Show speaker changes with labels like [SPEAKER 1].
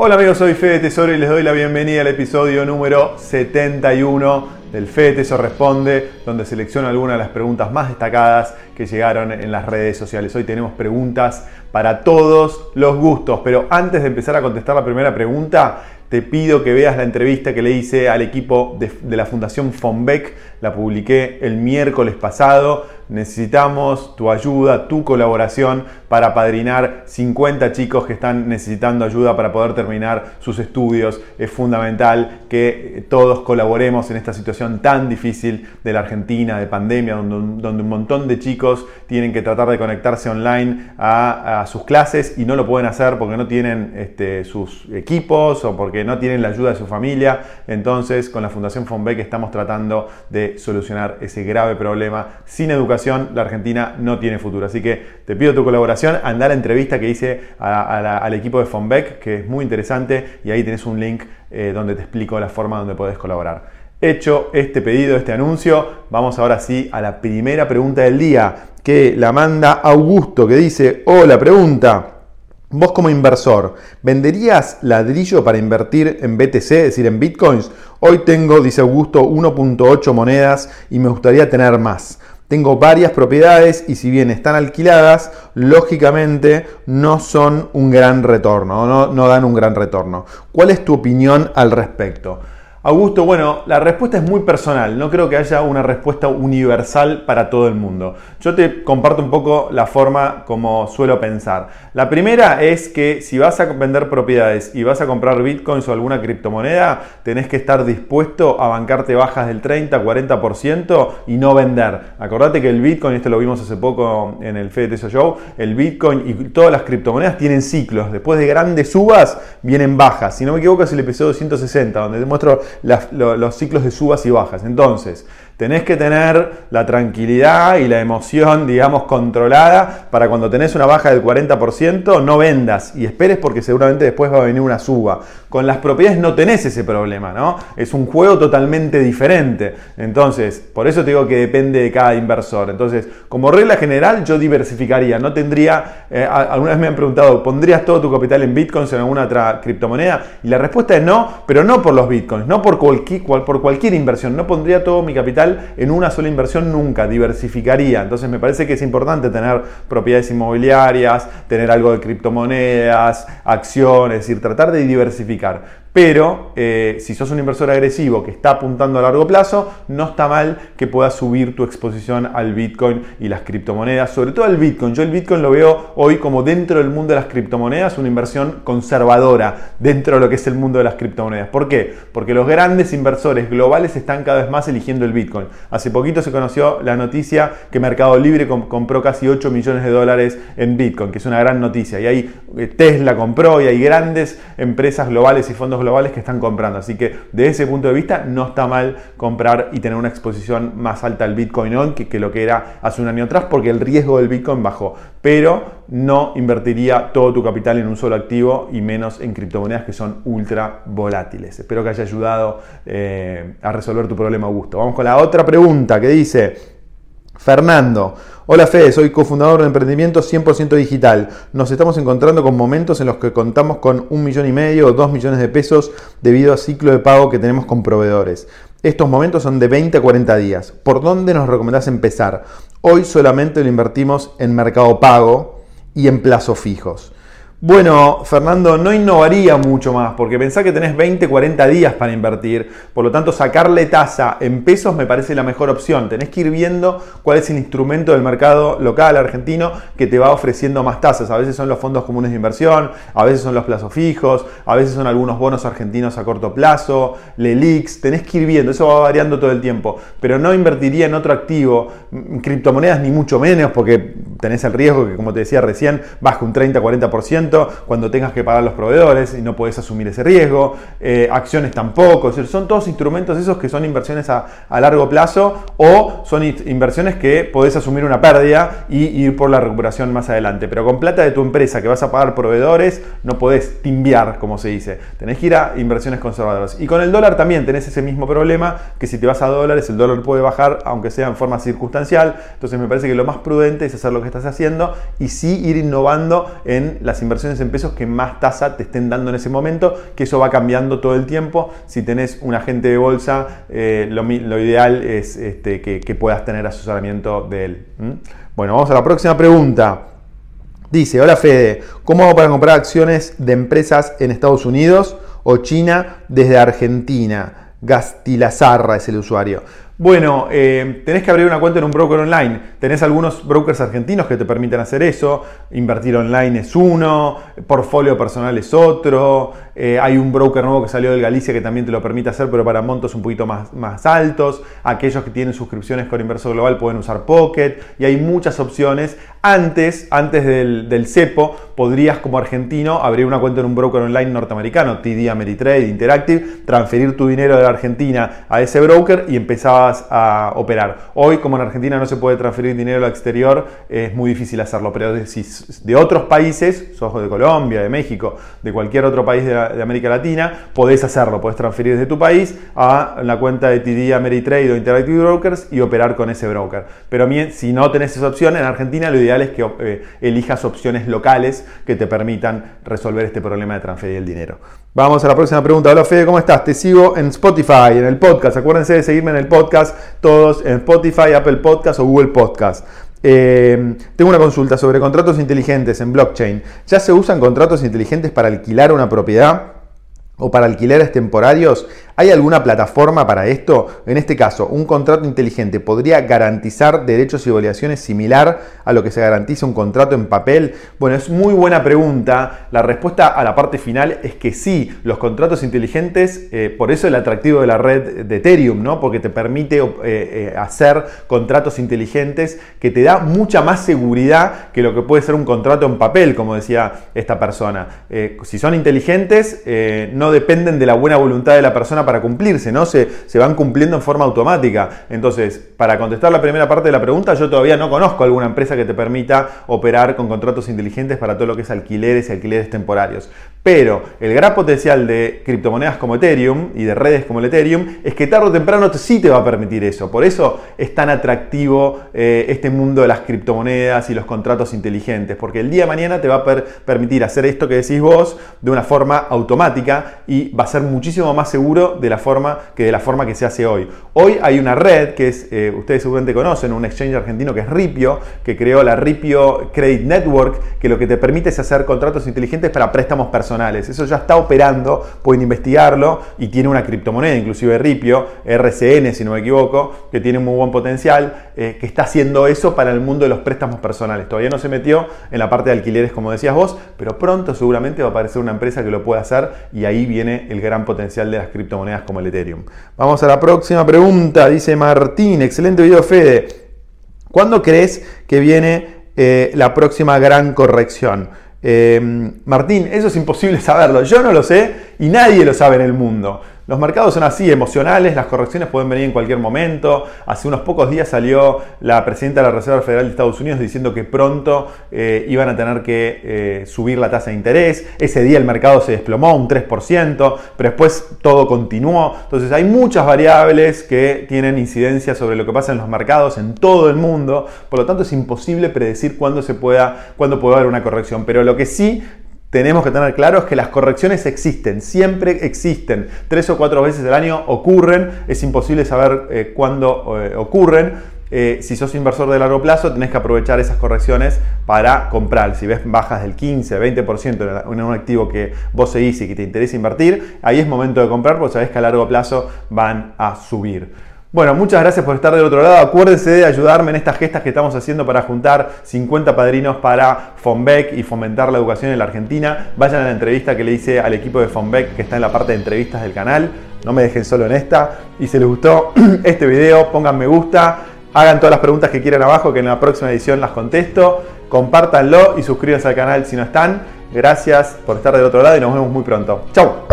[SPEAKER 1] Hola amigos, soy Fede Tesoro y les doy la bienvenida al episodio número 71 del Fede Tesoro Responde, donde selecciono algunas de las preguntas más destacadas que llegaron en las redes sociales. Hoy tenemos preguntas para todos los gustos, pero antes de empezar a contestar la primera pregunta, te pido que veas la entrevista que le hice al equipo de, la Fundación Fonbeck, la publiqué el miércoles pasado necesitamos tu ayuda, tu colaboración para padrinar 50 chicos que están necesitando ayuda para poder terminar sus estudios. Es fundamental que todos colaboremos en esta situación tan difícil de la Argentina, de pandemia, donde, un montón de chicos tienen que tratar de conectarse online a, sus clases y no lo pueden hacer porque no tienen este, sus equipos o porque no tienen la ayuda de su familia. Entonces, con la Fundación Fonbeck estamos tratando de solucionar ese grave problema sin educación la Argentina no tiene futuro. Así que te pido tu colaboración, anda a la entrevista que hice al equipo de Fonbeck, que es muy interesante, y ahí tenés un link eh, donde te explico la forma donde podés colaborar. Hecho este pedido, este anuncio, vamos ahora sí a la primera pregunta del día, que la manda Augusto, que dice, hola, pregunta. Vos como inversor, ¿venderías ladrillo para invertir en BTC, es decir, en bitcoins? Hoy tengo, dice Augusto, 1.8 monedas y me gustaría tener más. Tengo varias propiedades y si bien están alquiladas, lógicamente no son un gran retorno, no, no dan un gran retorno. ¿Cuál es tu opinión al respecto? Augusto, bueno, la respuesta es muy personal, no creo que haya una respuesta universal para todo el mundo. Yo te comparto un poco la forma como suelo pensar. La primera es que si vas a vender propiedades y vas a comprar bitcoins o alguna criptomoneda, tenés que estar dispuesto a bancarte bajas del 30, 40% y no vender. Acordate que el bitcoin, esto lo vimos hace poco en el Fed Show, el bitcoin y todas las criptomonedas tienen ciclos. Después de grandes subas vienen bajas. Si no me equivoco es el episodio 160, donde te muestro los ciclos de subas y bajas. Entonces, tenés que tener la tranquilidad y la emoción, digamos, controlada para cuando tenés una baja del 40% no vendas y esperes porque seguramente después va a venir una suba. Con las propiedades no tenés ese problema, ¿no? Es un juego totalmente diferente. Entonces, por eso te digo que depende de cada inversor. Entonces, como regla general, yo diversificaría. No tendría, eh, alguna vez me han preguntado, ¿pondrías todo tu capital en bitcoins o en alguna otra criptomoneda? Y la respuesta es no, pero no por los bitcoins, no por cualquier, por cualquier inversión. No pondría todo mi capital en una sola inversión nunca, diversificaría. Entonces me parece que es importante tener propiedades inmobiliarias, tener algo de criptomonedas, acciones, es decir, tratar de diversificar. Pero eh, si sos un inversor agresivo que está apuntando a largo plazo, no está mal que puedas subir tu exposición al Bitcoin y las criptomonedas, sobre todo al Bitcoin. Yo el Bitcoin lo veo hoy como dentro del mundo de las criptomonedas una inversión conservadora dentro de lo que es el mundo de las criptomonedas. ¿Por qué? Porque los grandes inversores globales están cada vez más eligiendo el Bitcoin. Hace poquito se conoció la noticia que Mercado Libre compró casi 8 millones de dólares en Bitcoin, que es una gran noticia. Y ahí eh, Tesla compró y hay grandes empresas globales y fondos globales globales que están comprando. Así que de ese punto de vista no está mal comprar y tener una exposición más alta al Bitcoin hoy que, lo que era hace un año atrás porque el riesgo del Bitcoin bajó. Pero no invertiría todo tu capital en un solo activo y menos en criptomonedas que son ultra volátiles. Espero que haya ayudado eh, a resolver tu problema, Augusto. Vamos con la otra pregunta que dice... Fernando, hola Fede, soy cofundador de emprendimiento 100% digital. Nos estamos encontrando con momentos en los que contamos con un millón y medio o dos millones de pesos debido al ciclo de pago que tenemos con proveedores. Estos momentos son de 20 a 40 días. ¿Por dónde nos recomendás empezar? Hoy solamente lo invertimos en mercado pago y en plazos fijos. Bueno, Fernando, no innovaría mucho más, porque pensá que tenés 20, 40 días para invertir, por lo tanto sacarle tasa en pesos me parece la mejor opción. Tenés que ir viendo cuál es el instrumento del mercado local argentino que te va ofreciendo más tasas. A veces son los fondos comunes de inversión, a veces son los plazos fijos, a veces son algunos bonos argentinos a corto plazo, LELIX, tenés que ir viendo, eso va variando todo el tiempo, pero no invertiría en otro activo, criptomonedas ni mucho menos, porque tenés el riesgo que, como te decía recién, baja un 30, 40%, cuando tengas que pagar los proveedores y no puedes asumir ese riesgo, eh, acciones tampoco, son todos instrumentos esos que son inversiones a, largo plazo o son inversiones que podés asumir una pérdida y ir por la recuperación más adelante. Pero con plata de tu empresa que vas a pagar proveedores, no podés timbiar, como se dice. Tenés que ir a inversiones conservadoras. Y con el dólar también tenés ese mismo problema, que si te vas a dólares, el dólar puede bajar, aunque sea en forma circunstancial. Entonces me parece que lo más prudente es hacer lo que estás haciendo y sí ir innovando en las inversiones en pesos que más tasa te estén dando en ese momento, que eso va cambiando todo el tiempo. Si tenés un agente de bolsa, eh, lo, ideal es este, que, puedas tener asesoramiento de él. Bueno, vamos a la próxima pregunta. Dice, hola Fede, ¿cómo hago para comprar acciones de empresas en Estados Unidos o China desde Argentina? Gastilazarra es el usuario. Bueno, eh, tenés que abrir una cuenta en un broker online. Tenés algunos brokers argentinos que te permiten hacer eso. Invertir online es uno, portfolio personal es otro. Eh, hay un broker nuevo que salió de Galicia que también te lo permite hacer, pero para montos un poquito más, más altos. Aquellos que tienen suscripciones con Inversor Global pueden usar Pocket. Y hay muchas opciones. Antes, antes del, del CEPO, podrías como argentino abrir una cuenta en un broker online norteamericano, TD Ameritrade, Interactive, transferir tu dinero de la Argentina a ese broker y a operar. Hoy, como en Argentina no se puede transferir dinero al exterior, es muy difícil hacerlo, pero de, de otros países, sos de Colombia, de México, de cualquier otro país de, América Latina, podés hacerlo, podés transferir desde tu país a la cuenta de TD Ameritrade o Interactive Brokers y operar con ese broker. Pero si no tenés esa opción, en Argentina lo ideal es que eh, elijas opciones locales que te permitan resolver este problema de transferir el dinero. Vamos a la próxima pregunta. Hola Fede, ¿cómo estás? Te sigo en Spotify, en el podcast. Acuérdense de seguirme en el podcast, todos en Spotify, Apple Podcast o Google Podcast. Eh, tengo una consulta sobre contratos inteligentes en blockchain. ¿Ya se usan contratos inteligentes para alquilar una propiedad? o para alquileres temporarios, ¿hay alguna plataforma para esto? En este caso, un contrato inteligente podría garantizar derechos y obligaciones similar a lo que se garantiza un contrato en papel. Bueno, es muy buena pregunta. La respuesta a la parte final es que sí, los contratos inteligentes, eh, por eso el atractivo de la red de Ethereum, ¿no? Porque te permite eh, eh, hacer contratos inteligentes que te da mucha más seguridad que lo que puede ser un contrato en papel, como decía esta persona. si son inteligentes, no dependen de la buena voluntad de la persona para cumplirse, ¿no? Se, se van cumpliendo en forma automática. Entonces, para contestar la primera parte de la pregunta, yo todavía no conozco alguna empresa que te permita operar con contratos inteligentes para todo lo que es alquileres y alquileres temporarios. Pero el gran potencial de criptomonedas como Ethereum y de redes como el Ethereum es que tarde o temprano sí te va a permitir eso. Por eso es tan atractivo eh, este mundo de las criptomonedas y los contratos inteligentes. Porque el día de mañana te va a permitir hacer esto que decís vos de una forma automática y va a ser muchísimo más seguro de la forma que de la forma que se hace hoy. Hoy hay una red que es, eh, ustedes seguramente conocen, un exchange argentino que es Ripio, que creó la Ripio Credit Network, que lo que te permite es hacer contratos inteligentes para préstamos personales eso ya está operando, pueden investigarlo y tiene una criptomoneda, inclusive Ripio, RCN si no me equivoco, que tiene muy buen potencial, eh, que está haciendo eso para el mundo de los préstamos personales. Todavía no se metió en la parte de alquileres como decías vos, pero pronto seguramente va a aparecer una empresa que lo pueda hacer y ahí viene el gran potencial de las criptomonedas como el Ethereum. Vamos a la próxima pregunta, dice Martín, excelente video Fede. ¿Cuándo crees que viene eh, la próxima gran corrección? Eh, Martín, eso es imposible saberlo. Yo no lo sé y nadie lo sabe en el mundo. Los mercados son así, emocionales, las correcciones pueden venir en cualquier momento. Hace unos pocos días salió la presidenta de la Reserva Federal de Estados Unidos diciendo que pronto eh, iban a tener que eh, subir la tasa de interés. Ese día el mercado se desplomó un 3%, pero después todo continuó. Entonces hay muchas variables que tienen incidencia sobre lo que pasa en los mercados en todo el mundo. Por lo tanto es imposible predecir cuándo se pueda, cuándo puede haber una corrección. Pero lo que sí tenemos que tener claro que las correcciones existen, siempre existen, tres o cuatro veces al año ocurren, es imposible saber eh, cuándo eh, ocurren. Eh, si sos inversor de largo plazo, tenés que aprovechar esas correcciones para comprar. Si ves bajas del 15, 20% en un activo que vos seguís y que te interesa invertir, ahí es momento de comprar porque sabés que a largo plazo van a subir. Bueno, muchas gracias por estar del otro lado. Acuérdense de ayudarme en estas gestas que estamos haciendo para juntar 50 padrinos para Fonbec y fomentar la educación en la Argentina. Vayan a la entrevista que le hice al equipo de Fonbec que está en la parte de entrevistas del canal. No me dejen solo en esta. Y si les gustó este video, pongan me gusta. Hagan todas las preguntas que quieran abajo que en la próxima edición las contesto. Compártanlo y suscríbanse al canal si no están. Gracias por estar del otro lado y nos vemos muy pronto. Chau.